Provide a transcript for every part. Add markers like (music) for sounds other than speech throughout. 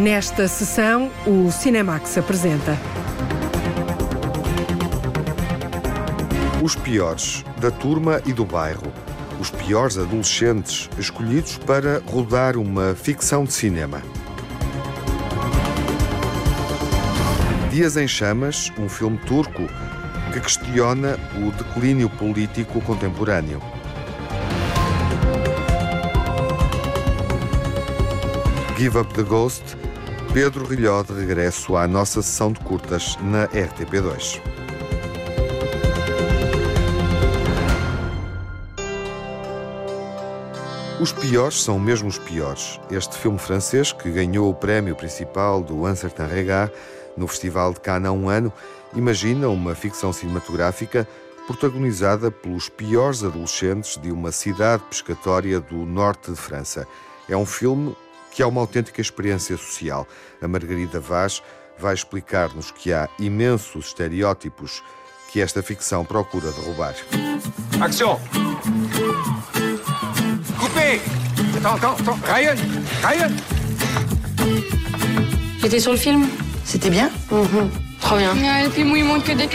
Nesta sessão, o Cinemax apresenta. Os piores da turma e do bairro. Os piores adolescentes escolhidos para rodar uma ficção de cinema. Dias em Chamas, um filme turco que questiona o declínio político contemporâneo. Give Up the Ghost, Pedro Rilhó de regresso à nossa sessão de curtas na RTP2. Os piores são mesmo os piores. Este filme francês, que ganhou o prémio principal do Un Certain Regard no Festival de Cannes há um ano, imagina uma ficção cinematográfica protagonizada pelos piores adolescentes de uma cidade pescatória do norte de França. É um filme que é uma autêntica experiência social. A Margarida Vaz vai explicar-nos que há imensos estereótipos que esta ficção procura derrubar. Action Coupé Attends, attends, attends. Ryan Ryan J'étais sur le film C'était bien Mhm. Trop bien. Et puis moi, il montre que des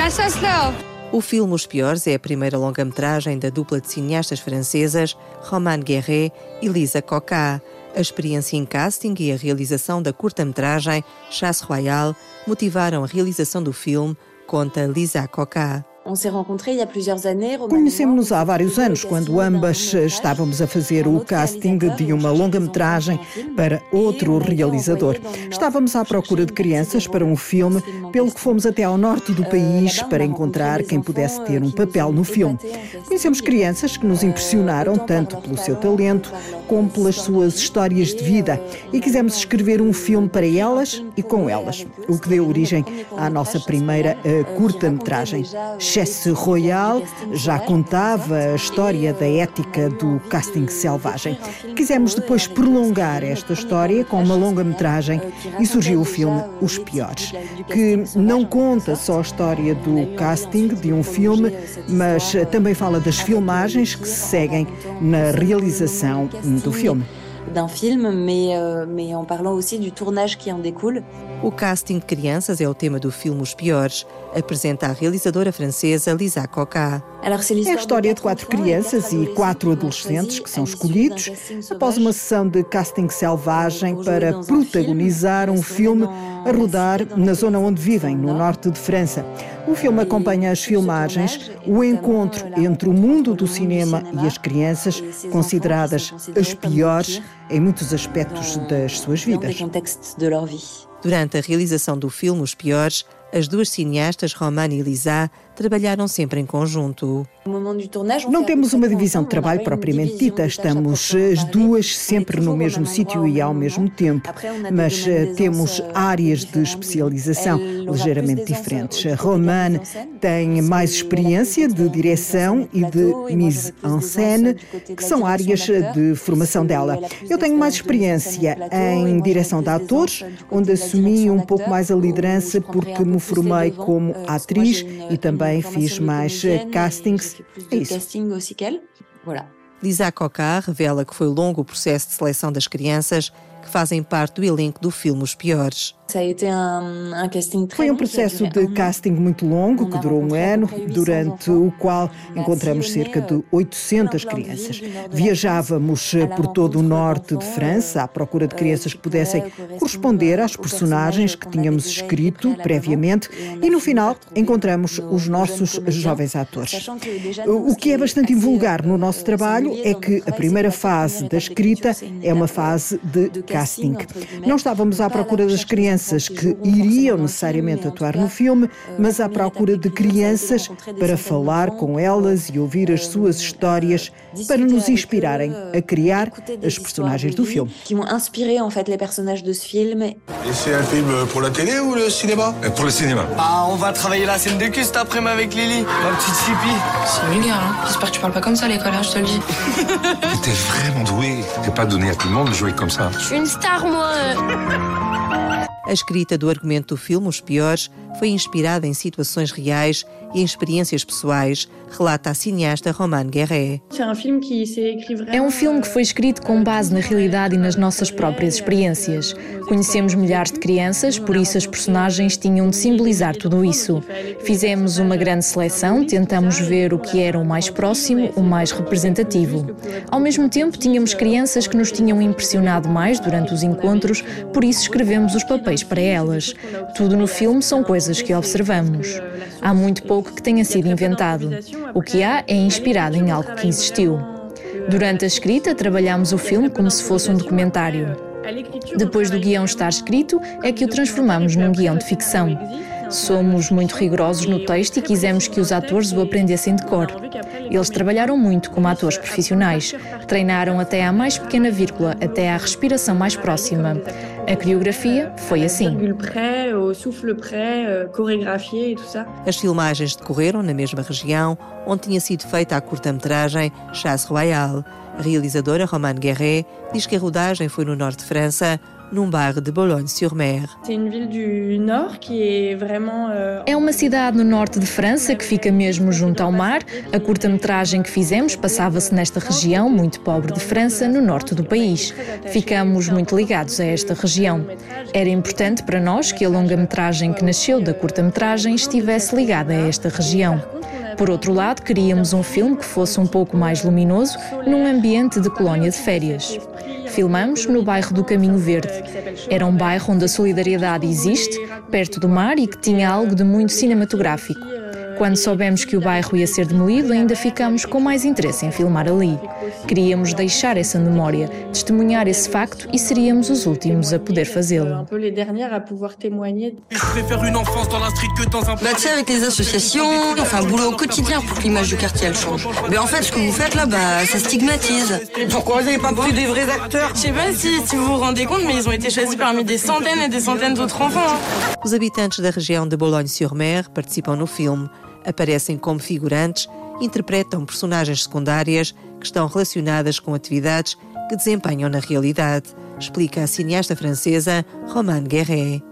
là. O filme Os Piores é a primeira longa-metragem da dupla de cineastas francesas Roman Guerret e Lisa Coca. A experiência em casting e a realização da curta-metragem Chasse Royale motivaram a realização do filme, conta Lisa Coca. Conhecemos-nos há vários anos, quando ambas estávamos a fazer o casting de uma longa-metragem para outro realizador. Estávamos à procura de crianças para um filme, pelo que fomos até ao norte do país para encontrar quem pudesse ter um papel no filme. Conhecemos crianças que nos impressionaram tanto pelo seu talento como pelas suas histórias de vida. e quisemos escrever um filme para elas e com elas, o que deu origem à nossa primeira uh, curta-metragem. Chasse Royal já contava a história da ética do casting selvagem. Quisemos depois prolongar esta história com uma longa-metragem e surgiu o filme Os Piores, que não conta só a história do casting de um filme, mas também fala das filmagens que se seguem na realização do filme. d'un film, mais, euh, mais en parlant aussi du tournage qui en découle. O casting de crianças é o tema do filme Os Piores, apresenta a realizadora francesa Lisa Coca. É a história de quatro crianças e quatro adolescentes que são escolhidos após uma sessão de casting selvagem para protagonizar um filme a rodar na zona onde vivem, no norte de França. O filme acompanha as filmagens, o encontro entre o mundo do cinema e as crianças, consideradas as piores em muitos aspectos das suas vidas. Durante a realização do filme Os Piores, as duas cineastas, Romane e Lisa, trabalharam sempre em conjunto. Não temos uma divisão de trabalho propriamente dita, estamos as duas sempre no mesmo sítio e ao mesmo tempo, mas eh, temos áreas de especialização ligeiramente diferentes. A Romane tem mais experiência de direção e de mise en scène, que são áreas de formação dela. Eu tenho mais experiência em direção de atores, onde assumi um pouco mais a liderança porque me formei como atriz e também fiz mais eh, castings. É isso. Lisa Cocar revela que foi longo o processo de seleção das crianças que fazem parte do elenco do filme Os Piores. Foi um processo de casting muito longo, que durou um ano, durante o qual encontramos cerca de 800 crianças. Viajávamos por todo o norte de França à procura de crianças que pudessem corresponder às personagens que tínhamos escrito previamente e no final encontramos os nossos jovens atores. O que é bastante invulgar no nosso trabalho é que a primeira fase da escrita é uma fase de casting. Não estávamos à procura das crianças que iriam necessariamente atuar no filme, mas à procura de crianças para falar com elas e ouvir as suas histórias para nos inspirarem a criar as personagens do filme. Qui m'ont inspiré en fait les personnages de ce film. Et c'est un film pour la télé ou le cinéma Pour le cinéma. Ah, on va travailler la scène de cul cet après-midi avec Lily, ma petite Sipi. C'est vulgaire, hein J'espère que tu parles pas comme ça à l'école, hein, je te le dis. T'es vraiment doué. T'es pas donné à tout le monde de jouer comme ça. Je suis une star, moi. A escrita do argumento do filme Os Piores foi inspirada em situações reais e em experiências pessoais, relata a cineasta Romane Guerret. É um filme que foi escrito com base na realidade e nas nossas próprias experiências. Conhecemos milhares de crianças, por isso as personagens tinham de simbolizar tudo isso. Fizemos uma grande seleção, tentamos ver o que era o mais próximo, o mais representativo. Ao mesmo tempo, tínhamos crianças que nos tinham impressionado mais durante os encontros, por isso escrevemos os papéis para elas. Tudo no filme são coisas que observamos. Há muito pouco que tenha sido inventado. O que há é inspirado em algo que existiu. Durante a escrita, trabalhamos o filme como se fosse um documentário. Depois do guião estar escrito, é que o transformamos num guião de ficção. Somos muito rigorosos no texto e quisemos que os atores o aprendessem de cor. Eles trabalharam muito como atores profissionais, treinaram até à mais pequena vírgula, até à respiração mais próxima. A coreografia foi assim. As filmagens decorreram na mesma região onde tinha sido feita a curta-metragem Chasse Royale. A realizadora Romane Guerret diz que a rodagem foi no norte de França, num bairro de Boulogne-sur-Mer. É uma cidade no norte de França que fica mesmo junto ao mar. A curta-metragem que fizemos passava-se nesta região muito pobre de França, no norte do país. Ficamos muito ligados a esta região. Era importante para nós que a longa-metragem que nasceu da curta-metragem estivesse ligada a esta região. Por outro lado, queríamos um filme que fosse um pouco mais luminoso, num ambiente de colónia de férias. Filmamos no bairro do Caminho Verde. Era um bairro onde a solidariedade existe, perto do mar e que tinha algo de muito cinematográfico. Quando soubemos que o bairro ia ser demolido, ainda ficamos com mais interesse em filmar ali. Queríamos deixar essa memória, testemunhar esse facto e seríamos os últimos a poder fazê-lo. Sais, avec les associations, on fait un boulot au quotidien pour que l'image du quartier elle change. Mais en fait, ce que vous faites là, bah, ça stigmatise. Pourquoi vous n'avez pas pris des vrais acteurs Je sais pas si, si vous vous rendez compte, mais ils ont été choisis parmi des centaines et des centaines d'autres enfants. Os habitantes da região de Boulogne-sur-Mer participam no filme, aparecem como figurantes, interpretam personagens secundárias que estão relacionadas com atividades que desempenham na realidade, explica a cineasta francesa Romane Guerret.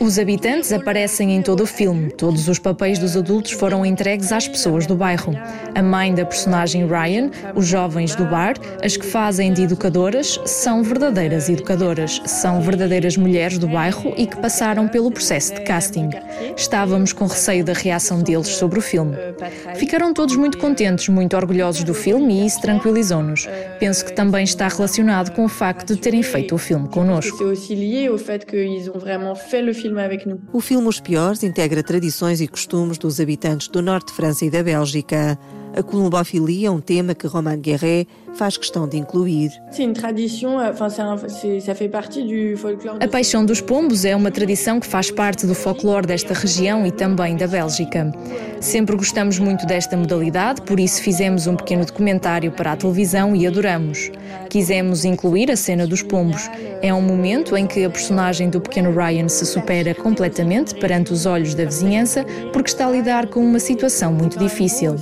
Os habitantes aparecem em todo o filme. Todos os papéis dos adultos foram entregues às pessoas do bairro. A mãe da personagem Ryan, os jovens do bar, as que fazem de educadoras, são verdadeiras educadoras. São verdadeiras mulheres do bairro e que passaram pelo processo de casting. Estávamos com receio da reação deles sobre o filme. Ficaram todos muito contentes, muito orgulhosos do filme e isso tranquilizou-nos. Penso que também está relacionado com o facto de terem feito o filme connosco. O filme Os Piores integra tradições e costumes dos habitantes do norte de França e da Bélgica. A columbofilia é um tema que Romane Guerret faz questão de incluir. A paixão dos pombos é uma tradição que faz parte do folclore desta região e também da Bélgica. Sempre gostamos muito desta modalidade, por isso fizemos um pequeno documentário para a televisão e adoramos. Quisemos incluir a cena dos pombos. É um momento em que a personagem do pequeno Ryan se supera completamente perante os olhos da vizinhança porque está a lidar com uma situação muito difícil.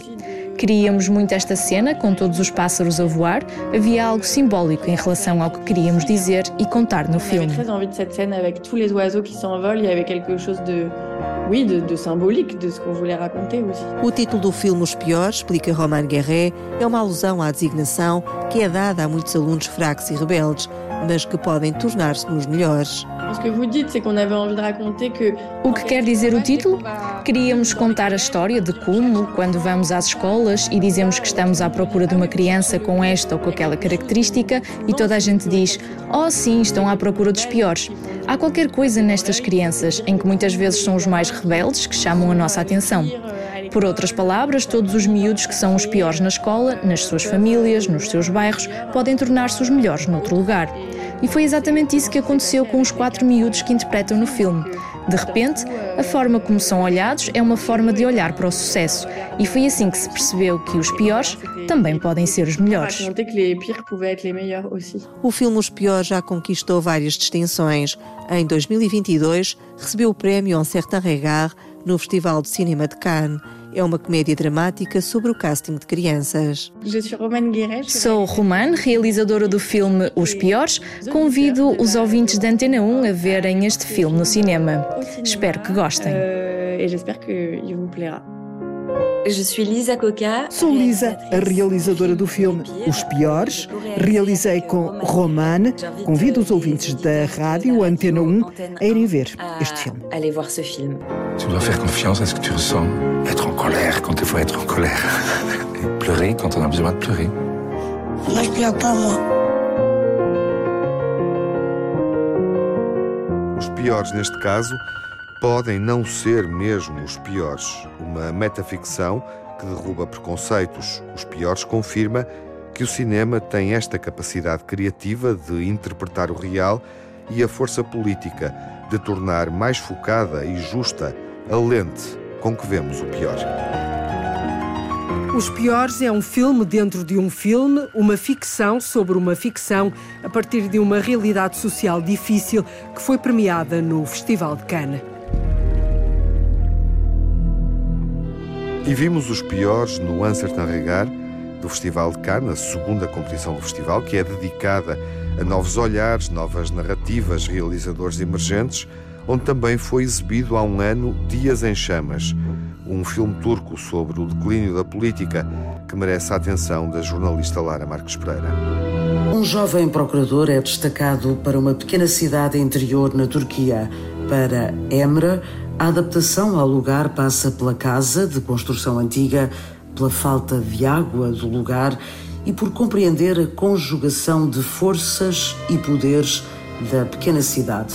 Queríamos muito esta cena, com todos os pássaros a voar. Havia algo simbólico em relação ao que queríamos dizer e contar no filme. envie de cette scène avec tous les oiseaux qui s'envolent. Il y avait quelque chose de, oui, de, de symbolique de ce qu'on voulait raconter aussi. O título do filme Os Piores, explica Romane Guerret, é uma alusão à designação que é dada a muitos alunos fracos e rebeldes, mas que podem tornar-se nos melhores. O que quer dizer o título? Queríamos contar a história de como, quando vamos às escolas e dizemos que estamos à procura de uma criança com esta ou com aquela característica e toda a gente diz: Oh, sim, estão à procura dos piores. Há qualquer coisa nestas crianças em que muitas vezes são os mais rebeldes que chamam a nossa atenção. Por outras palavras, todos os miúdos que são os piores na escola, nas suas famílias, nos seus bairros, podem tornar-se os melhores noutro lugar. E foi exatamente isso que aconteceu com os quatro miúdos que interpretam no filme. De repente, a forma como são olhados é uma forma de olhar para o sucesso. E foi assim que se percebeu que os piores também podem ser os melhores. aussi. O filme Os Piores já conquistou várias distinções. Em 2022, recebeu o prémio Un Certain Regard no Festival de Cinema de Cannes. É uma comédia dramática sobre o casting de crianças. Sou Romane, realizadora do filme Os Piores. Convido os ouvintes da Antena 1 a verem este filme no cinema. Espero que gostem. Euh. Sou Lisa, a realizadora do filme Os Piores. Realizei com Romane. Convido os ouvintes da rádio Antena 1 a irem ver este filme. Tu dois faire confiance à ce que tu ressens. Être en colère quand il faut être en colère. (laughs) Et pleurer quand on a besoin de pleurer. Moi, je pleure pas, moi. Os piores neste caso podem não ser mesmo os piores. Uma metaficção que derruba preconceitos. Os piores confirma que o cinema tem esta capacidade criativa de interpretar o real e a força política de tornar mais focada e justa a lente com que vemos o pior. Os Piores é um filme dentro de um filme, uma ficção sobre uma ficção, a partir de uma realidade social difícil que foi premiada no Festival de Cannes. E vimos os piores no Uncertain Regard do Festival de Cannes, a segunda competição do festival, que é dedicada a novos olhares, novas narrativas, realizadores emergentes, onde também foi exibido há um ano Dias em Chamas, um filme turco sobre o declínio da política que merece a atenção da jornalista Lara Marques Pereira. Um jovem procurador é destacado para uma pequena cidade interior na Turquia. Para Emre, a adaptação ao lugar passa pela casa de construção antiga, pela falta de água do lugar e por compreender a conjugação de forças e poderes da pequena cidade.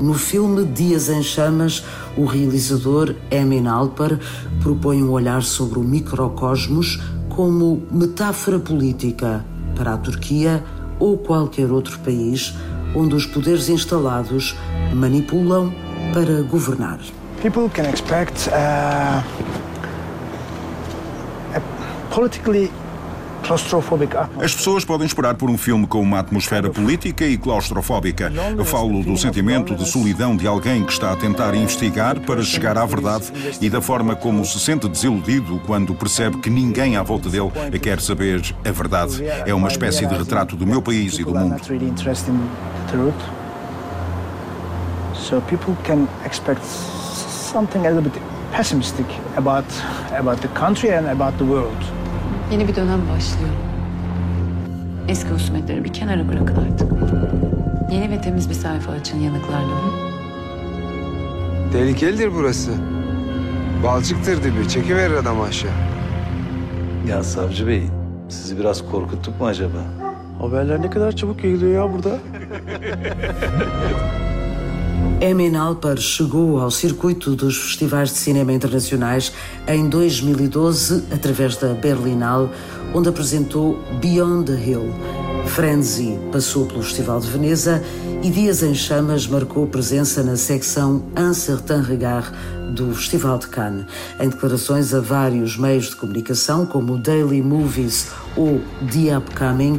No filme Dias em Chamas, o realizador Emin Alper propõe um olhar sobre o microcosmos como metáfora política para a Turquia ou qualquer outro país onde os poderes instalados manipulam para governar. People can expect uh, a politically as pessoas podem esperar por um filme com uma atmosfera política e claustrofóbica. Eu falo do sentimento de solidão de alguém que está a tentar investigar para chegar à verdade e da forma como se sente desiludido quando percebe que ninguém à volta dele quer saber a verdade. É uma espécie de retrato do meu país e do mundo. So people can expect something a little bit pessimistic about about the country and about the world. Yeni bir dönem başlıyor. Eski husumetleri bir kenara bırakın artık. Yeni ve temiz bir sayfa açın yanıklarla. Tehlikelidir burası. Balçıktır dibi. Çekiverir adam aşağı. Ya savcı bey, sizi biraz korkuttuk mu acaba? Haberler ne kadar çabuk yayılıyor ya burada. (laughs) Emin Alper chegou ao circuito dos festivais de cinema internacionais em 2012 através da Berlinale, onde apresentou Beyond the Hill. Frenzy passou pelo Festival de Veneza e Dias em Chamas marcou presença na secção Un Certain Regard do Festival de Cannes. Em declarações a vários meios de comunicação, como o Daily Movies ou The Upcoming,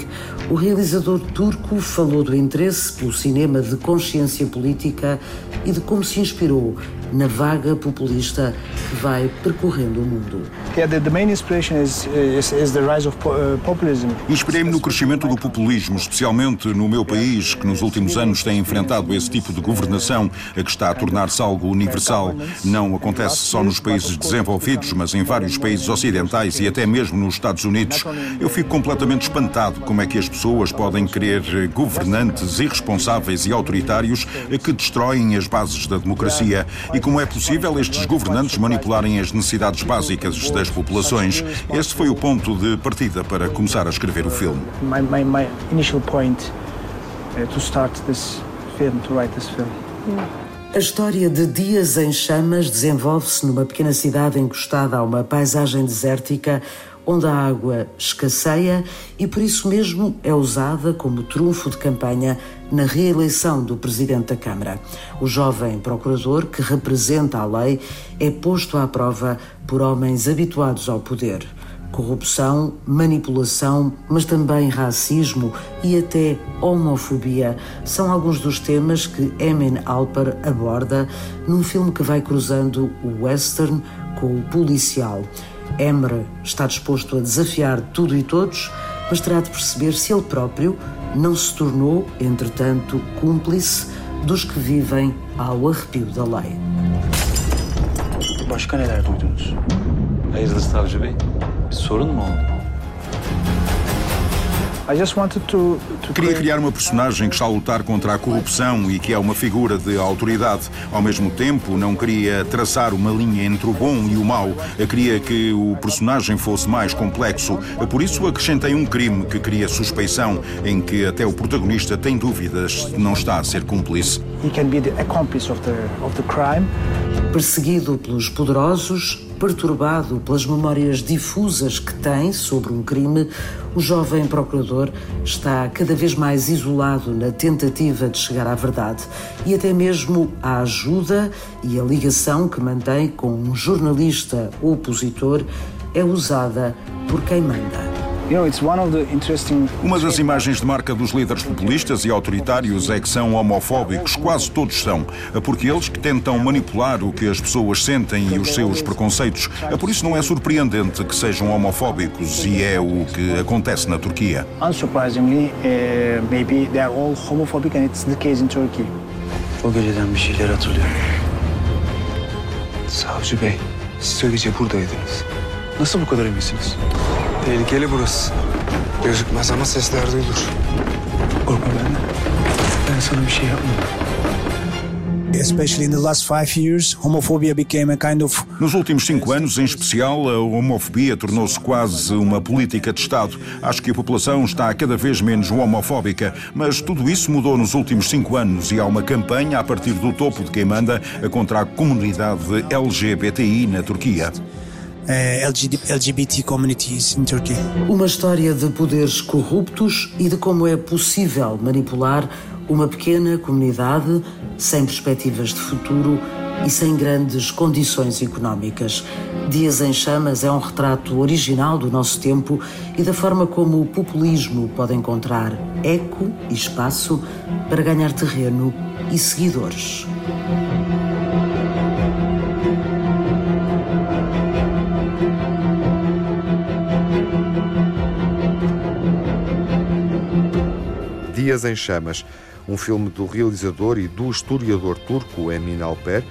o realizador turco falou do interesse pelo cinema de consciência política e de como se inspirou na vaga populista que vai percorrendo o mundo. Inspirei-me no crescimento do populismo, especialmente no meu país, que nos últimos anos tem enfrentado esse tipo de governação, a que está a tornar-se algo universal. Não acontece só nos países desenvolvidos, mas em vários países ocidentais e até mesmo nos Estados Unidos. Eu fico completamente espantado como é que as pessoas podem querer governantes irresponsáveis e autoritários que destroem as bases da democracia e como é possível estes governantes manipularem as necessidades básicas das populações. Esse foi o ponto de partida para começar a escrever o filme. My, my, my initial point uh, to start this film, to write this film. A história de Dias em Chamas desenvolve-se numa pequena cidade encostada a uma paisagem desértica onde a água escasseia e por isso mesmo é usada como trunfo de campanha na reeleição do presidente da Câmara. O jovem procurador, que representa a lei, é posto à prova por homens habituados ao poder. Corrupção, manipulação, mas também racismo e até homofobia são alguns dos temas que Emin Alper aborda num filme que vai cruzando o western com o policial. Emre está disposto a desafiar tudo e todos, mas terá de perceber se ele próprio não se tornou, entretanto, cúmplice dos que vivem ao arrepio da lei. Başka neler duydunuz? Hayırdır savcı bey? Bir sorun mu oldu? Queria criar uma personagem que está a lutar contra a corrupção e que é uma figura de autoridade. Ao mesmo tempo, não queria traçar uma linha entre o bom e o mau. Eu queria que o personagem fosse mais complexo. Por isso, acrescentei um crime que cria suspeição, em que até o protagonista tem dúvidas se não está a ser cúmplice. He can be the accomplice of the, of the crime. Perseguido pelos poderosos, perturbado pelas memórias difusas que tem sobre um crime, o jovem procurador está cada vez mais isolado na tentativa de chegar à verdade e até mesmo a ajuda e a ligação que mantém com um jornalista opositor é usada por quem manda. Uma das imagens de marca dos líderes populistas e autoritários é que são homofóbicos, quase todos são, porque eles que tentam manipular o que as pessoas sentem e os seus preconceitos. Por isso não é surpreendente que sejam homofóbicos e é o que acontece na Turquia. Unsurprisingly, uh, maybe they are all homophobic and it's the case in Turkey. O geceden bir şeyler hatırlıyorum. Savcı bey, siz o gece buradaydınız. Nasıl bu kadar eminsiniz? Tehlikeli burası. Gözükmez ama sesler duyulur. Korkma benden. Ben sana bir şey yapmam. Especially in the last five years, homophobia became a kind of Nos últimos cinco anos, em especial, a homofobia tornou-se quase uma política de Estado. Acho que a população está cada vez menos homofóbica, mas tudo isso mudou nos últimos cinco anos e há uma campanha a partir do topo de quem manda contra a comunidade LGBTI na Turquia. LGBT communities in Turkey. Uma história de poderes corruptos e de como é possível manipular uma pequena comunidade sem perspectivas de futuro e sem grandes condições económicas. Dias em Chamas é um retrato original do nosso tempo e da forma como o populismo pode encontrar eco e espaço para ganhar terreno e seguidores. Dias em Chamas, um filme do realizador e do historiador turco Emin Alper,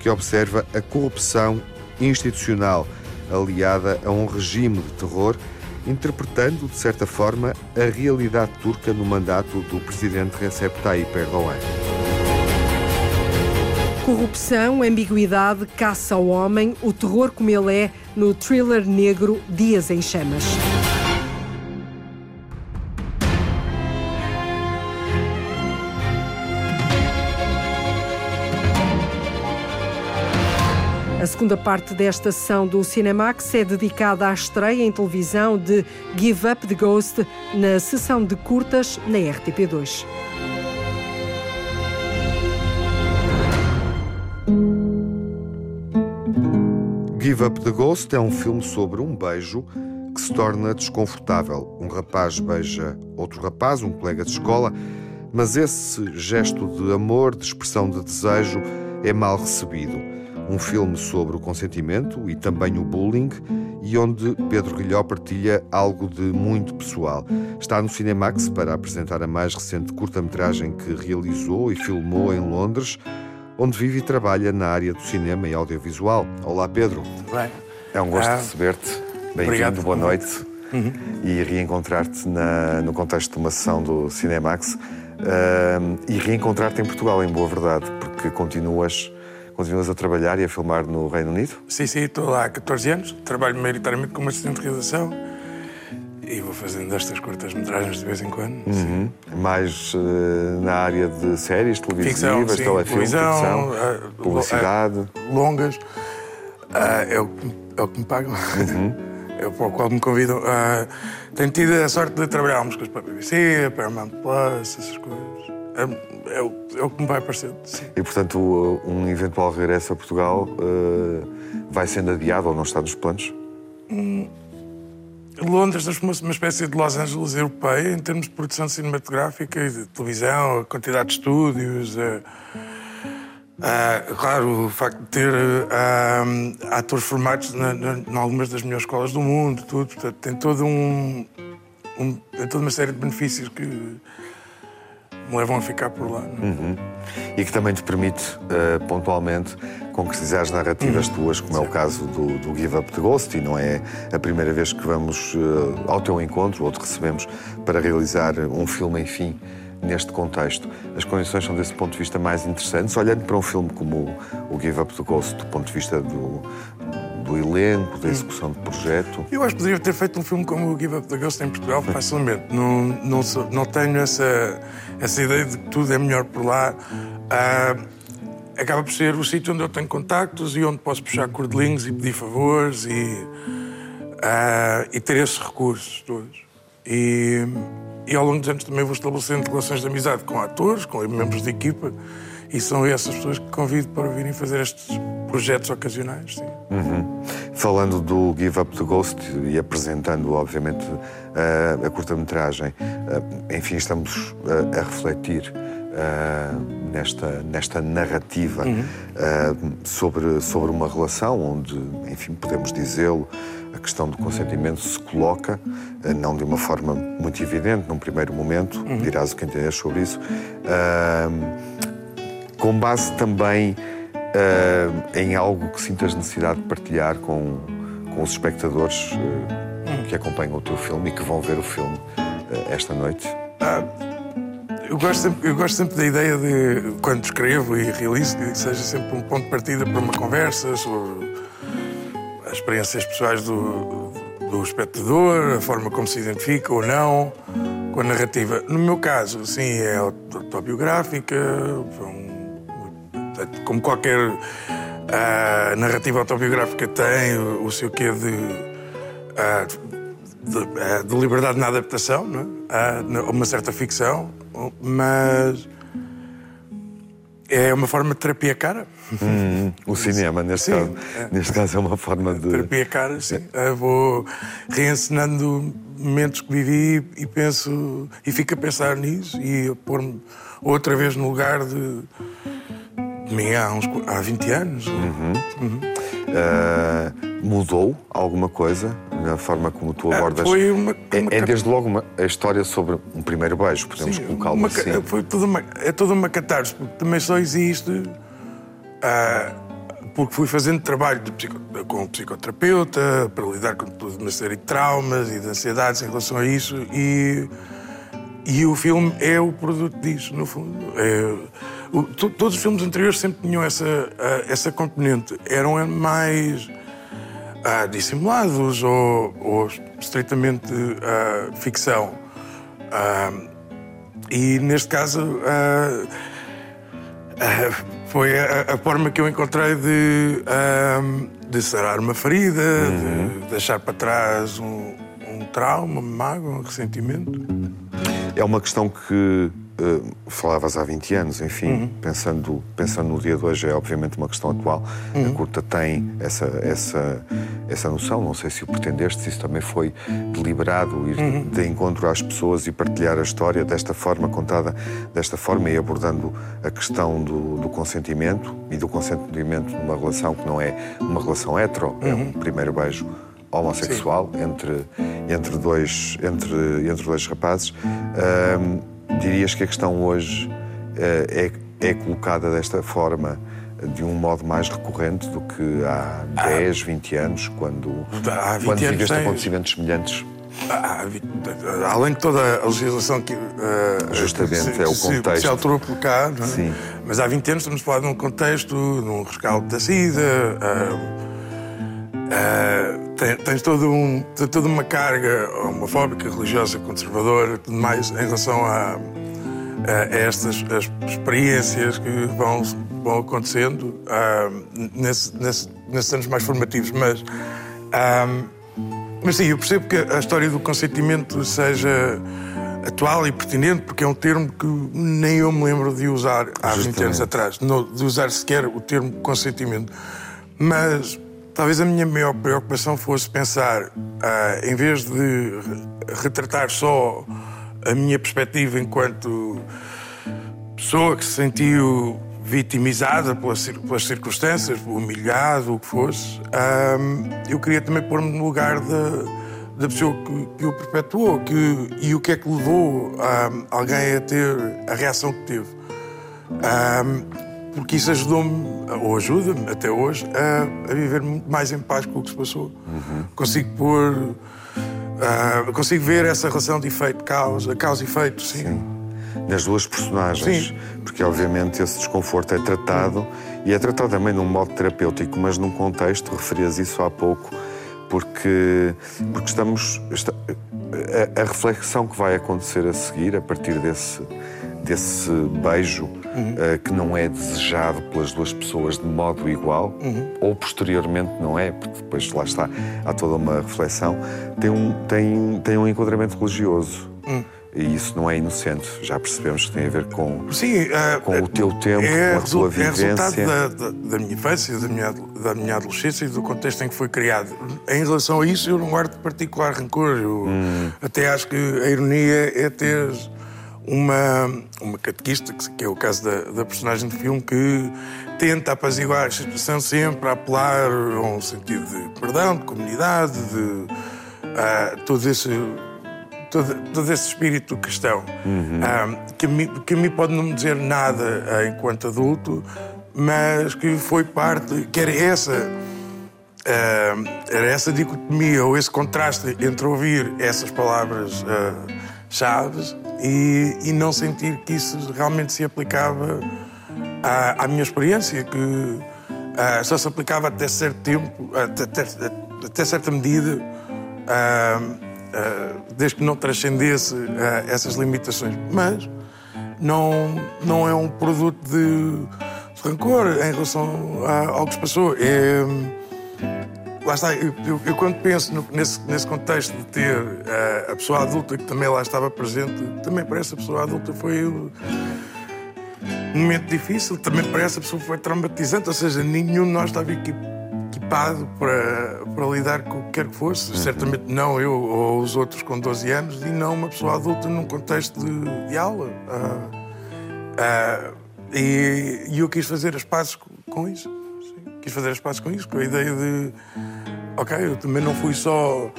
que observa a corrupção institucional aliada a um regime de terror, interpretando, de certa forma, a realidade turca no mandato do presidente Recep Tayyip Erdogan. Corrupção, ambiguidade, caça ao homem, o terror como ele é no thriller negro Dias em Chamas. A segunda parte desta sessão do Cinemax é dedicada à estreia em televisão de Give Up the Ghost na sessão de curtas na RTP2. Give Up the Ghost é um filme sobre um beijo que se torna desconfortável. Um rapaz beija outro rapaz, um colega de escola, mas esse gesto de amor, de expressão de desejo, é mal recebido. Um filme sobre o consentimento e também o bullying e onde Pedro Guilhó partilha algo de muito pessoal. Está no Cinemax para apresentar a mais recente curta-metragem que realizou e filmou em Londres, onde vive e trabalha na área do cinema e audiovisual. Olá, Pedro. Bem. É um gosto Ah, receber-te. obrigado. Bem-vindo, boa noite. Uhum. E reencontrar-te no contexto de uma sessão do Cinemax. Ahm, e reencontrar-te em Portugal, em boa verdade, porque continuas, continuas a trabalhar e a filmar no Reino Unido. Sim, sim, estou lá há 14 anos, trabalho maioritariamente como assistente de realização e vou fazendo estas curtas-metragens de vez em quando. Uhum. Mais eh, na área de séries televisivas, Ficção, televisão, ficção, ah, publicidade. ah, longas, ah, é, o, que- é o que me pagam, Uhum. (laughs) é o para o qual me convidam. Ah, tenho tido a sorte de trabalhar algumas coisas para a BBC, para a Paramount Plus, essas coisas. É, é o, é o que me vai aparecendo, sim. E, portanto, o- um eventual regresso a Portugal eh, vai sendo adiado ou não está nos planos? Hum, Londres transformou-se numa espécie de Los Angeles europeia em termos de produção cinematográfica e de televisão, a quantidade de estúdios. ah, claro, o facto de ter ah, atores formados na, na, em algumas das melhores escolas do mundo, tudo. Portanto, tem todo um, um- tem toda uma série de benefícios que me levam a ficar por lá. Uhum. E que também te permite, uh, pontualmente, concretizar narrativas uhum. tuas, como é o caso do, do, Give Up the Ghost, e não é a primeira vez que vamos uh, ao teu encontro ou te recebemos para realizar um filme, enfim, neste contexto. As condições são, desse ponto de vista, mais interessantes, olhando para um filme como o Give Up the Ghost, do ponto de vista do, do elenco, da execução do projeto? Eu acho que poderia ter feito um filme como o Give Up the Ghost em Portugal facilmente. Não, não, não tenho essa, essa ideia de que tudo é melhor por lá. Ah, acaba por ser o sítio onde eu tenho contactos e onde posso puxar cordelinhos e pedir favores e, ah, e ter esses recursos todos. E, e ao longo dos anos também vou estabelecendo relações de amizade com atores, com membros de equipa, e são essas pessoas que convido para virem fazer estes projetos ocasionais. Sim. Uhum. Falando do Give Up the Ghost e apresentando, obviamente, a, a curta-metragem, enfim, estamos a, a refletir Uh, nesta, nesta narrativa uhum. uh, sobre, sobre uma relação onde, enfim, podemos dizê-lo, a questão do consentimento se coloca, uh, não de uma forma muito evidente, num primeiro momento, uhum. dirás o que entendes sobre isso, com base também em algo que sintas necessidade de partilhar com, com os espectadores uhum. que acompanham o teu filme e que vão ver o filme esta noite. Ah, eu gosto, sempre, eu gosto sempre da ideia de, quando escrevo e realizo, que seja sempre um ponto de partida para uma conversa sobre as experiências pessoais do, do espectador, a forma como se identifica ou não com a narrativa. No meu caso, sim, é autobiográfica, como qualquer uh, narrativa autobiográfica tem o, o seu quê de, uh, de, uh, de, liberdade na adaptação, não é? uma certa ficção mas é uma forma de terapia cara. Hum, o cinema, neste, sim, caso, é. neste caso, é uma forma de. Terapia cara, sim. Vou reencenando momentos que vivi e penso. e fico a pensar nisso e a pôr-me outra vez no lugar de. De mim há, uns, há 20 anos. Uhum. Uhum. Uh mudou alguma coisa na forma como tu ah, abordas? Foi uma, uma... É, é, desde logo uma, a história sobre um primeiro beijo, podemos colocá-lo assim. Foi toda uma, é toda uma catarse, porque também só existe ah, porque fui fazendo trabalho psico, com um psicoterapeuta para lidar com toda uma série de traumas e de ansiedades em relação a isso e, e o filme é o produto disso, no fundo. É, o, todos os filmes anteriores sempre tinham essa, essa componente. Eram mais uh, dissimulados ou, ou estritamente uh, ficção. Uh, e neste caso foi a, a, forma que eu encontrei de, de sarar uma ferida, uhum. de deixar para trás um, um trauma, uma mágoa, um ressentimento. É uma questão que Uh, falavas há 20 anos, enfim, uhum. pensando, pensando no dia de hoje, é obviamente uma questão atual. Uhum. A curta tem essa, essa, essa noção, não sei se o pretendeste, se isso também foi deliberado, ir uhum. de encontro às pessoas e partilhar a história desta forma, contada desta forma e abordando a questão do, do consentimento e do consentimento numa relação que não é uma relação hetero, é um uhum. primeiro beijo homossexual entre, entre, dois, entre, entre dois rapazes. Dirias que a questão hoje é, é colocada desta forma, de um modo mais recorrente do que há 10, 20 anos, quando, há 20 quando viveste acontecimentos semelhantes? além de toda a legislação que. Uh, Justamente, se, é o contexto. Se, se alterou por cá, é? Mas há 20 anos estamos a falar de um contexto, num rescaldo da SIDA. Uh, Uh, tens, todo um, toda uma carga homofóbica, religiosa, conservadora, tudo mais em relação a, a estas as experiências que vão, vão acontecendo uh, nesse, nesse, nesses anos mais formativos. Mas, uh, mas sim, eu percebo que a história do consentimento seja atual e pertinente, porque é um termo que nem eu me lembro de usar há Justamente. 20 anos atrás, de usar sequer o termo consentimento. Mas Talvez a minha maior preocupação fosse pensar, ah, em vez de retratar só a minha perspectiva enquanto pessoa que se sentiu vitimizada pelas, circunstâncias, humilhado, o que fosse, ah, eu queria também pôr-me no lugar de, da pessoa que, que o perpetuou que, e o que é que levou um, alguém a ter a reação que teve. Porque isso ajudou-me, ou ajuda-me até hoje, a, a, viver muito mais em paz com o que se passou. Uhum. Consigo pôr. Uh, consigo ver essa relação de efeito-causa, causa-efeito, sim. sim. Nas duas personagens, sim. porque obviamente esse desconforto é tratado e é tratado também num modo terapêutico, mas num contexto, referias isso há pouco, porque, porque estamos. A, a, reflexão que vai acontecer a seguir, a partir desse, desse beijo uhum. uh, que não é desejado pelas duas pessoas de modo igual, uhum. ou posteriormente não é, porque depois lá está, há toda uma reflexão, tem um, tem, tem um enquadramento religioso. Uhum. E isso não é inocente, já percebemos que tem a ver com, Sim, uh, com o teu tempo, é, com a tua vivência. É resultado da, da, da, minha infância, da minha, da minha adolescência e do contexto em que foi criado. Em relação a isso, eu não guardo particular rancor. Eu hum. até acho que a ironia é ter uma, uma catequista, que é o caso da, da personagem do filme, que tenta apaziguar a situação sempre, a apelar a um sentido de perdão, de comunidade, de uh, todo esse todo, todo esse espírito cristão, uhum. um, que, a mim, que a mim pode não me dizer nada uh, enquanto adulto, mas que foi parte, que era essa, uh, era essa dicotomia ou esse contraste entre ouvir essas palavras uh, chaves e, e, não sentir que isso realmente se aplicava à, à minha experiência, que uh, só se aplicava até certo tempo, até, até, até certa medida. Uh, eh, desde que não transcendesse uh, essas limitações. Mas não, não é um produto de, de rancor em relação a, ao que se passou. É, lá está, eu, eu, eu quando penso no, nesse, nesse contexto de ter uh, a pessoa adulta que também lá estava presente, também para essa pessoa adulta foi um momento difícil, também para essa pessoa foi traumatizante, ou seja, nenhum de nós estava equipado para, para lidar com o que quer que fosse. Uhum. Certamente não eu ou os outros com 12 anos e não uma pessoa adulta num contexto de, de aula. Uh, uh, e, e, eu quis fazer as pazes com isso. Quis fazer as pazes com isso, com a ideia de. Ok, eu também não fui só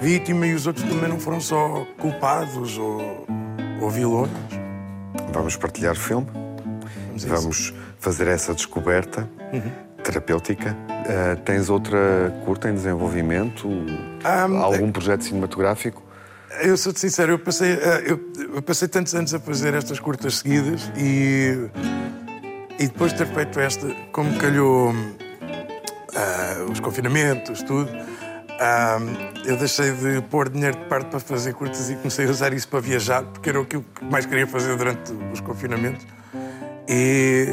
vítima e os outros também não foram só culpados ou, ou vilões. Vamos partilhar o filme? Vamos, Vamos fazer essa descoberta. Uhum terapêutica. Uh, tens outra curta em desenvolvimento? Um, Algum projeto cinematográfico? Eu sou-te sincero, eu passei, uh, eu, eu, passei tantos anos a fazer estas curtas seguidas e, e depois de ter feito esta, como calhou uh, os confinamentos, tudo, eu deixei de pôr dinheiro de parte para fazer curtas e comecei a usar isso para viajar, porque era o que mais queria fazer durante os confinamentos. E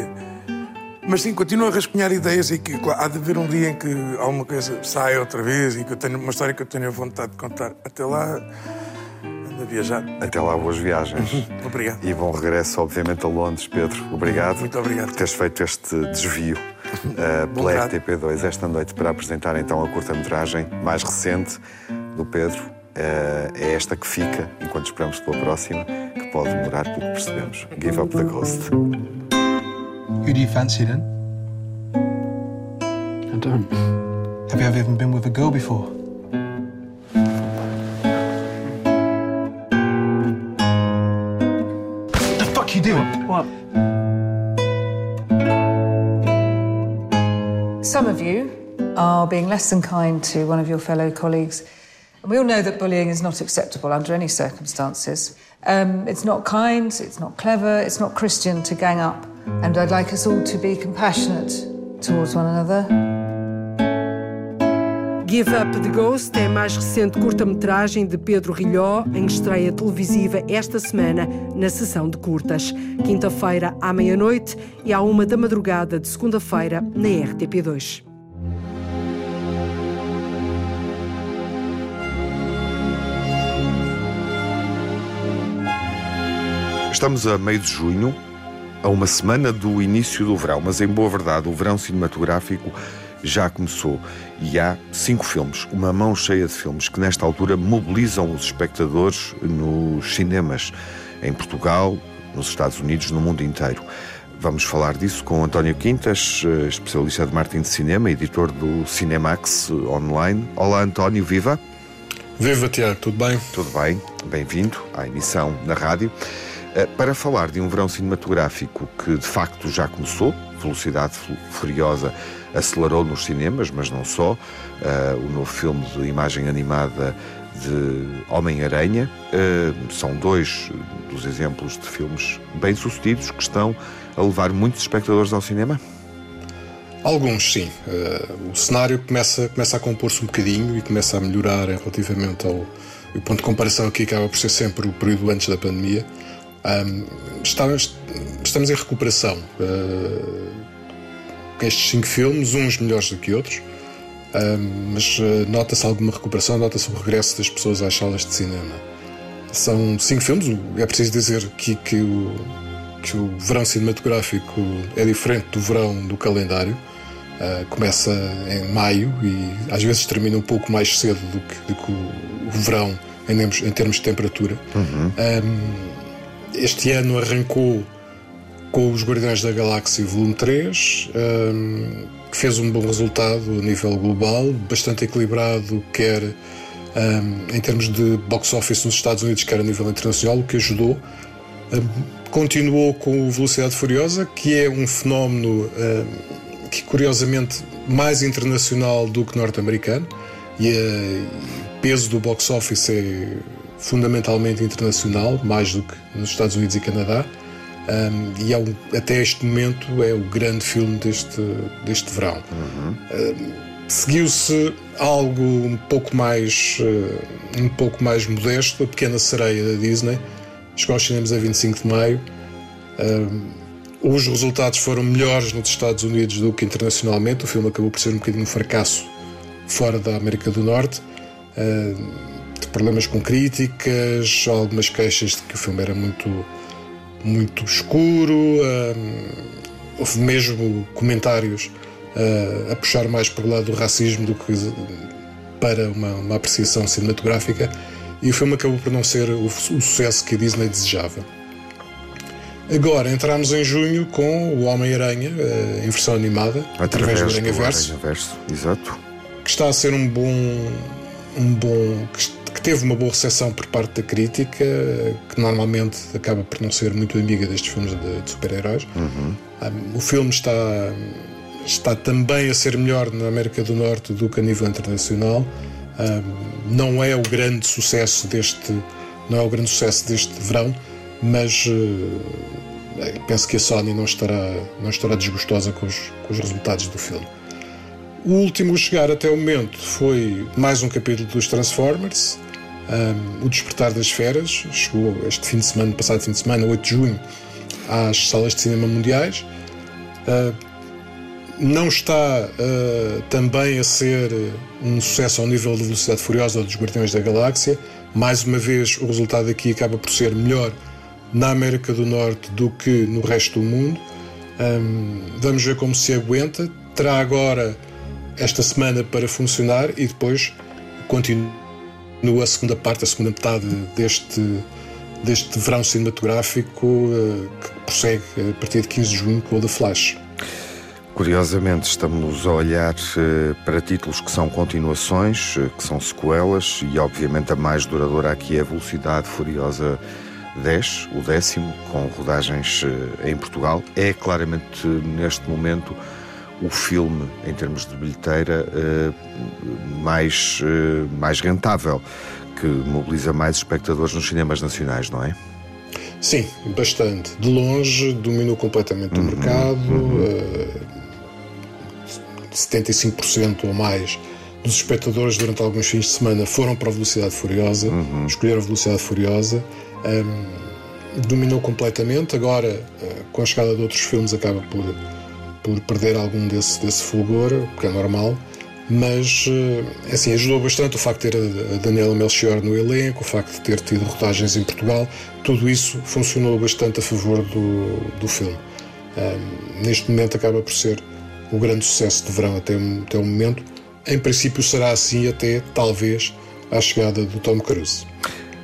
mas sim, continuo a rascunhar ideias e que claro, há de haver um dia em que alguma coisa saia outra vez e que eu tenho uma história que eu tenho vontade de contar. Até lá, a viajar. Até lá, boas viagens. (laughs) obrigado. E bom regresso, obviamente, a Londres, Pedro. Obrigado. Muito obrigado. Por teres feito este desvio (laughs) uh, pela RTP2 esta noite para apresentar então a curta-metragem mais recente do Pedro. Uh, é esta que fica, enquanto esperamos pela próxima, que pode demorar, pelo que percebemos. Give Up the Ghost. Who do you fancy then? I don't. Have you ever even been with a girl before? What the fuck you doing? What? Some of you are being less than kind to one of your fellow colleagues. And we all know that bullying is not acceptable under any circumstances. Um, it's not kind, it's not clever, it's not Christian to gang up. And I'd like us all to be compassionate towards one another. Give Up the Ghost é a mais recente curta-metragem de Pedro Rilhó, em estreia televisiva esta semana na sessão de curtas. Quinta-feira à meia-noite e à uma da madrugada de segunda-feira na RTP2. Estamos a meio de junho, a uma semana do início do verão, mas em boa verdade, o verão cinematográfico já começou e há cinco filmes, uma mão cheia de filmes que nesta altura mobilizam os espectadores nos cinemas em Portugal, nos Estados Unidos, no mundo inteiro. Vamos falar disso com António Quintas, especialista de marketing de cinema, editor do Cinemax Online. Olá, António, viva! Viva Tiago, tudo bem? Tudo bem, bem-vindo à emissão na rádio. Eh, para falar de um verão cinematográfico que de facto já começou, Velocidade Furiosa acelerou nos cinemas, mas não só. Uh, o novo filme de imagem animada de Homem-Aranha uh, são dois dos exemplos de filmes bem-sucedidos que estão a levar muitos espectadores ao cinema. Alguns, sim. Uh, o cenário começa, começa a compor-se um bocadinho e começa a melhorar relativamente ao. O ponto de comparação aqui acaba por ser sempre o período antes da pandemia. Um, estamos, estamos em recuperação. Uh, estes cinco filmes, uns melhores do que outros, mas uh, nota-se alguma recuperação, nota-se o regresso das pessoas às salas de cinema. São cinco filmes, é preciso dizer que, que, o, que o verão cinematográfico é diferente do verão do calendário. Uh, começa em maio e às vezes termina um pouco mais cedo do que, do que o, verão em termos, em termos de temperatura. Uhum. Um, este ano arrancou com os Guardiões da Galáxia Volume 3, um, que fez um bom resultado a nível global, bastante equilibrado, quer um, em termos de box office nos Estados Unidos, quer a nível internacional, o que ajudou. Um, continuou com o Velocidade Furiosa, que é um fenómeno que, curiosamente, mais internacional do que norte-americano, e o peso do box office é fundamentalmente internacional, mais do que nos Estados Unidos e Canadá. Um, e é um, até este momento é o grande filme deste, deste verão. Uhum. Um, Seguiu-se algo um pouco mais uh, um pouco mais modesto, a Pequena Sereia da Disney. Chegou aos cinemas a 25 de maio. Os resultados foram melhores nos Estados Unidos do que internacionalmente. O filme acabou por ser um bocadinho um fracasso fora da América do Norte. Uh, problemas com críticas, algumas queixas de que o filme era muito, muito escuro, um, houve mesmo comentários uh, a puxar mais para o lado do racismo do que para uma, uma apreciação cinematográfica, e o filme acabou por não ser o, o sucesso que a Disney desejava. Agora entramos em junho com o Homem-Aranha uh, em versão animada, através, através do Aranha Verso. Verso. Exato. Que está a ser um bom. Um bom que teve uma boa recepção por parte da crítica, que normalmente acaba por não ser muito amiga destes filmes de, de super-heróis. Uhum. Um, o filme está, está também a ser melhor na América do Norte do que a nível internacional. Um, não é o grande sucesso deste não é o grande sucesso deste verão, mas uh, penso que a Sony não estará não estará desgostosa com os, com os resultados do filme. O último a chegar até o momento foi mais um capítulo dos Transformers, um, O Despertar das Feras. Chegou este fim de semana, passado fim de semana, 8 de junho, às salas de cinema mundiais. Uh, não está uh, também a ser um sucesso ao nível de Velocidade Furiosa ou dos Guardiões da Galáxia. Mais uma vez, o resultado aqui acaba por ser melhor na América do Norte do que no resto do mundo. Um, vamos ver como se aguenta. Terá agora esta semana para funcionar e depois continua a segunda parte, a segunda metade deste, deste verão cinematográfico eh, que prossegue a partir de 15 de junho com o The Flash. Curiosamente, estamos a olhar eh, para títulos que são continuações, eh, que são sequelas, e obviamente a mais duradoura aqui é a Velocidade Furiosa 10, o décimo, com rodagens em Portugal. É claramente neste momento o filme, em termos de bilheteira, eh, mais, eh, mais rentável, que mobiliza mais espectadores nos cinemas nacionais, não é? Sim, bastante. De longe, dominou completamente uhum, o mercado. Uhum. Uh, eh, 75% ou mais dos espectadores durante alguns fins de semana foram para a Velocidade Furiosa, uhum. escolheram a Velocidade Furiosa. Um, dominou completamente. Agora, uh, com a chegada de outros filmes, acaba por por perder algum desse, desse fulgor, que é normal, mas eh, assim, ajudou bastante o facto de ter a Daniela Melchior no elenco, o facto de ter tido rodagens em Portugal, tudo isso funcionou bastante a favor do, do filme. Um, neste momento acaba por ser o grande sucesso de verão até, até o momento. Em princípio será assim até, talvez, à chegada do Tom Cruise.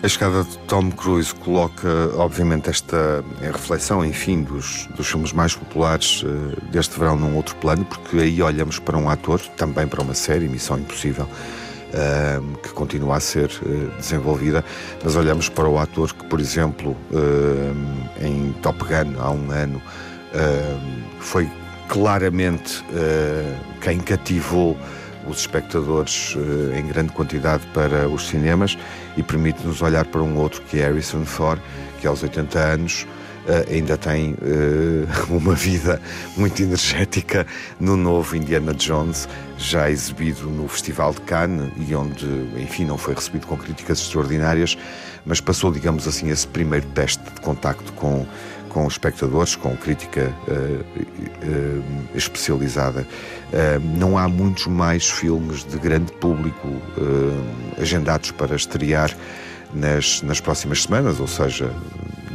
A chegada de Tom Cruise coloca, obviamente, esta reflexão, enfim, dos, dos filmes mais populares uh, deste verão num outro plano, porque aí olhamos para um ator, também para uma série, Missão Impossível, uh, que continua a ser uh, desenvolvida, mas olhamos para o ator que, por exemplo, em Top Gun, há um ano, foi claramente quem cativou os espectadores em grande quantidade para os cinemas e permite-nos olhar para um outro que é Harrison Ford, que aos 80 anos uh, ainda tem uh, (laughs) uma vida muito energética no novo Indiana Jones, já exibido no Festival de Cannes e onde, enfim, não foi recebido com críticas extraordinárias, mas passou, digamos assim, esse primeiro teste de contacto com com espectadores, com crítica uh, uh, especializada. Uh, não há muitos mais filmes de grande público agendados para estrear nas, nas próximas semanas, ou seja,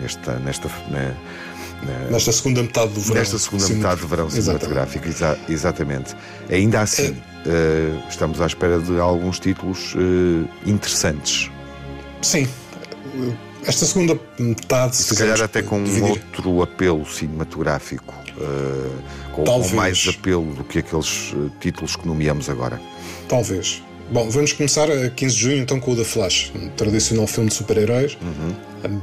nesta, nesta, na, na, nesta segunda metade do verão. Nesta segunda sim, metade do verão cinematográfico, exa exatamente. Ainda assim, é... uh, estamos à espera de alguns títulos uh, interessantes. Sim. Esta segunda metade. Se calhar até com dividir. um outro apelo cinematográfico, uh, com, com, mais apelo do que aqueles títulos que nomeamos agora. Talvez. Bom, vamos começar a 15 de junho então com o The Flash, um tradicional filme de super-heróis. Uhum.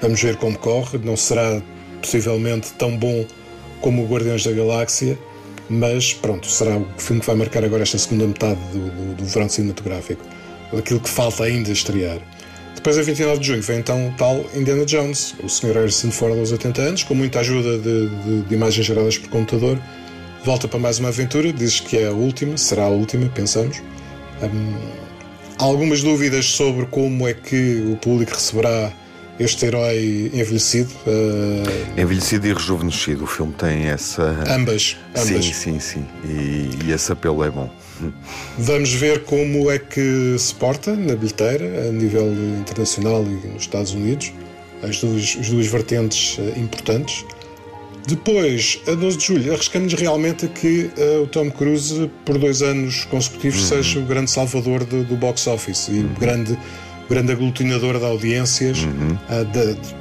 Vamos ver como corre. Não será possivelmente tão bom como o Guardiões da Galáxia, mas pronto, será o filme que vai marcar agora esta segunda metade do, do, do verão cinematográfico. Aquilo que falta ainda estrear. Depois, a 29 de junho, vem então o tal Indiana Jones, o Sr. Harrison Ford aos 80 anos, com muita ajuda de, de, de imagens geradas por computador. Volta para mais uma aventura, diz que é a última, será a última, pensamos. Um, algumas dúvidas sobre como é que o público receberá este herói envelhecido. Uh... Envelhecido e rejuvenescido. O filme tem essa. Ambas. ambas. Sim, sim, sim. E, e, esse apelo é bom. Vamos ver como é que se porta na bilheteira, a nível internacional e nos Estados Unidos. As duas, as duas vertentes uh, importantes. Depois, a 12 de julho, arriscamos realmente a que uh, o Tom Cruise, por dois anos consecutivos, uhum. seja o grande salvador do, do box office e uhum. grande, grande aglutinador de audiências uhum. uh, de, de,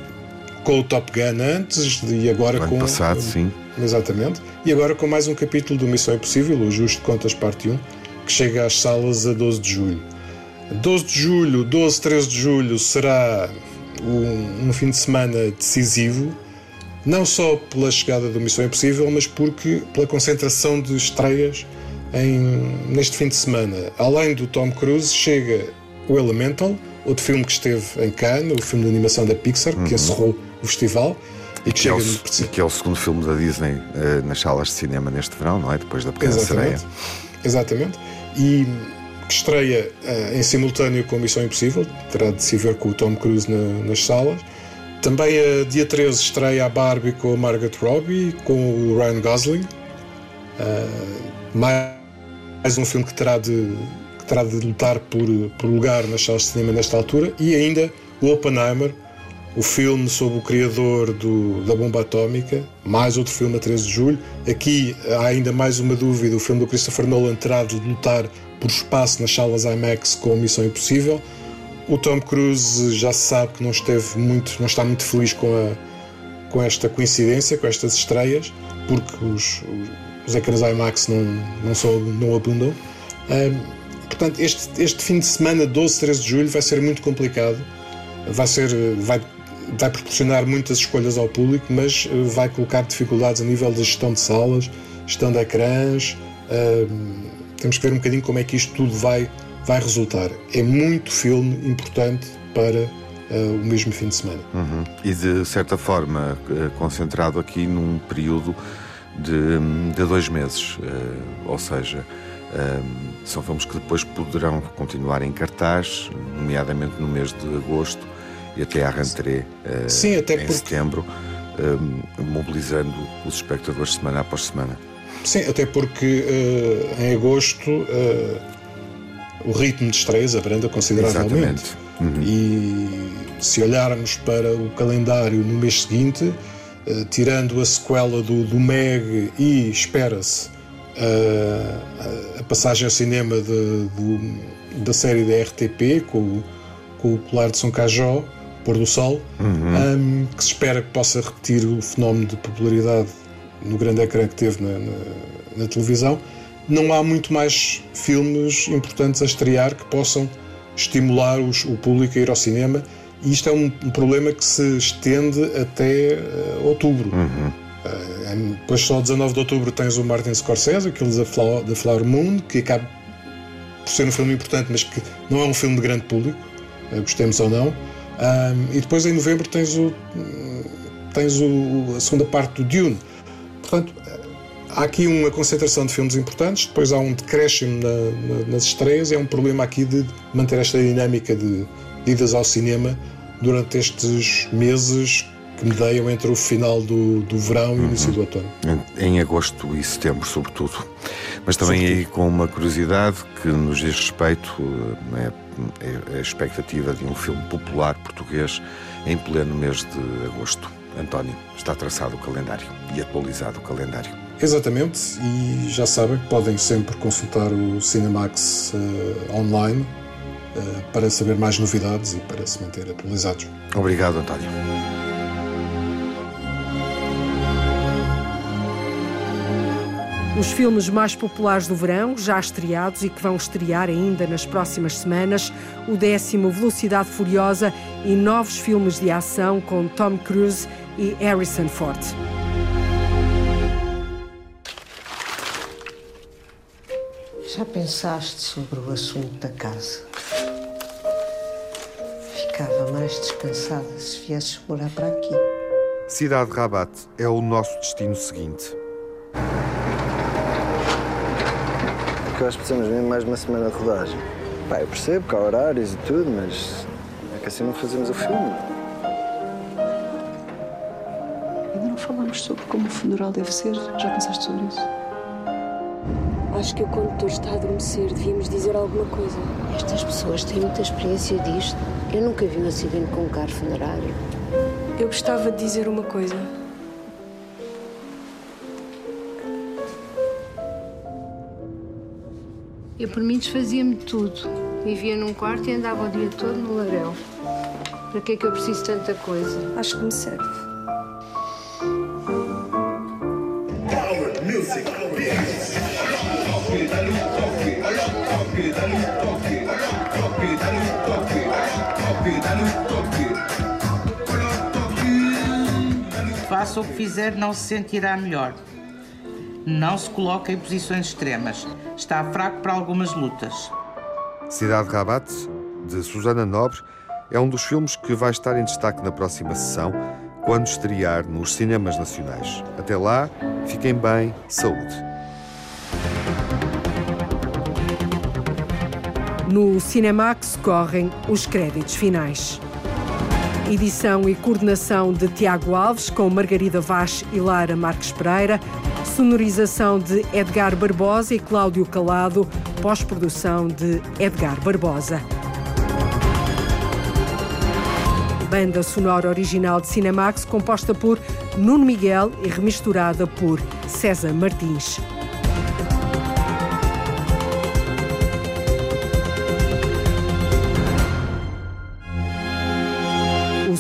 com o Top Gun antes e agora com. passado, sim. Exatamente. E agora com mais um capítulo do Missão Impossível, o Justo de Contas, parte 1, que chega às salas a 12 de julho. 12 de julho, 12, 13 de julho será um, um fim de semana decisivo não só pela chegada do Missão Impossível, mas porque pela concentração de estreias em, neste fim de semana. Além do Tom Cruise, chega o Elemental, outro filme que esteve em Cannes, o filme de animação da Pixar, uhum. que encerrou o festival. E que, que, é o, no... que, é o, segundo filme da Disney uh, nas salas de cinema neste verão, não é? Depois da pequena Exatamente. sereia. Exatamente. E que estreia uh, em simultâneo com Missão Impossível, terá de se ver com o Tom Cruise na, nas salas. Também a dia 13 estreia a Barbie com a Margot Robbie, com o Ryan Gosling. Uh, mais um filme que terá de, que terá de lutar por, por lugar nas salas de cinema nesta altura. E ainda o Oppenheimer, o filme sobre o criador do, da bomba atómica, mais outro filme a 13 de julho. Aqui há ainda mais uma dúvida: o filme do Christopher Nolan terá de lutar por espaço nas salas IMAX com Missão Impossível. O Tom Cruise já se sabe que não esteve muito, não está muito feliz com, a, com esta coincidência, com estas estreias, porque os, os ecrãs IMAX não, não, não abundam. Um, portanto, este, este fim de semana, 12, 13 de julho, vai ser muito complicado. Vai ser, vai, vai proporcionar muitas escolhas ao público, mas vai colocar dificuldades a nível da gestão de salas, gestão de ecrãs. Temos que ver um bocadinho como é que isto tudo vai vai resultar. É muito filme importante para uh, o mesmo fim de semana. Uhum. E de certa forma uh, concentrado aqui num período de, de dois meses, uh, ou seja, são filmes que depois poderão continuar em cartaz, nomeadamente no mês de agosto e até à rentrée Sim, até em porque... setembro, mobilizando os espectadores semana após semana. Sim, até porque em agosto o ritmo de estreias abranda consideravelmente. Uhum. E se olharmos para o calendário no mês seguinte, uh, tirando a sequela do, do Meg e espera-se uh, a passagem ao cinema de, de, da série da RTP com, com o Colar de São Cajó, Pôr do Sol, uhum. um, que se espera que possa repetir o fenómeno de popularidade no grande ecrã que teve na, na, na televisão não há muito mais filmes importantes a estrear que possam estimular os, o público a ir ao cinema. E isto é um, um problema que se estende até uh, outubro. Uhum. Uh, depois, só 19 de outubro, tens o Martin Scorsese, aquele da Flower, da Flower Moon, que acaba por ser um filme importante, mas que não é um filme de grande público, uh, gostemos ou não. Um, e depois, em novembro, tens, o, tens o, a segunda parte do Dune. Portanto, há aqui uma concentração de filmes importantes, depois há um decréscimo na, na, nas estreias, é um problema aqui de manter esta dinâmica de, de idas ao cinema durante estes meses que medeiam entre o final do, do verão e o início do outono. Em agosto e setembro, sobretudo. Mas também sobretudo. aí com uma curiosidade que nos diz respeito é, é a expectativa de um filme popular português em pleno mês de agosto. António, está traçado o calendário e atualizado o calendário. Exatamente, e já sabem que podem sempre consultar o Cinemax uh, online uh, para saber mais novidades e para se manter atualizados. Obrigado, António. Os filmes mais populares do verão, já estreados e que vão estrear ainda nas próximas semanas, o décimo Velocidade Furiosa e novos filmes de ação com Tom Cruise e Harrison Ford. Já pensaste sobre o assunto da casa? Ficava mais descansada se viesses morar para aqui. Cidade Rabat é o nosso destino seguinte. Porque eu acho que precisamos mesmo mais uma semana de rodagem. Pá, eu percebo que há horários e tudo, mas é que assim não fazemos o filme. Ainda não falámos sobre como o funeral deve ser. Já pensaste sobre isso? Acho que o condutor está a adormecer. Devíamos dizer alguma coisa. Estas pessoas têm muita experiência disto. Eu nunca vi um acidente com um carro funerário. Eu gostava de dizer uma coisa. Eu, por mim, desfazia-me de tudo. Vivia num quarto e andava o dia todo no laréu. Para que é que eu preciso de tanta coisa? Acho que me serve. Power Music Faça o que fizer, não se sentirá melhor. Não se coloque em posições extremas. Está fraco para algumas lutas. Cidade Rabat, de Susana Nobre, é um dos filmes que vai estar em destaque na próxima sessão, quando estrear nos cinemas nacionais. Até lá, fiquem bem, saúde. No Cinemax correm os créditos finais. Edição e coordenação de Tiago Alves, com Margarida Vaz e Lara Marques Pereira. Sonorização de Edgar Barbosa e Cláudio Calado. Pós-produção de Edgar Barbosa. Banda sonora original de Cinemax, composta por Nuno Miguel e remisturada por César Martins.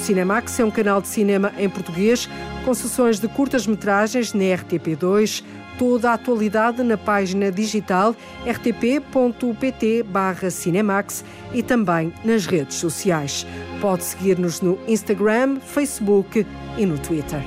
Cinemax é um canal de cinema em português com sessões de curtas-metragens na RTP2. Toda a atualidade na página digital rtp.pt/cinemax e também nas redes sociais. Pode seguir-nos no Instagram, Facebook e no Twitter.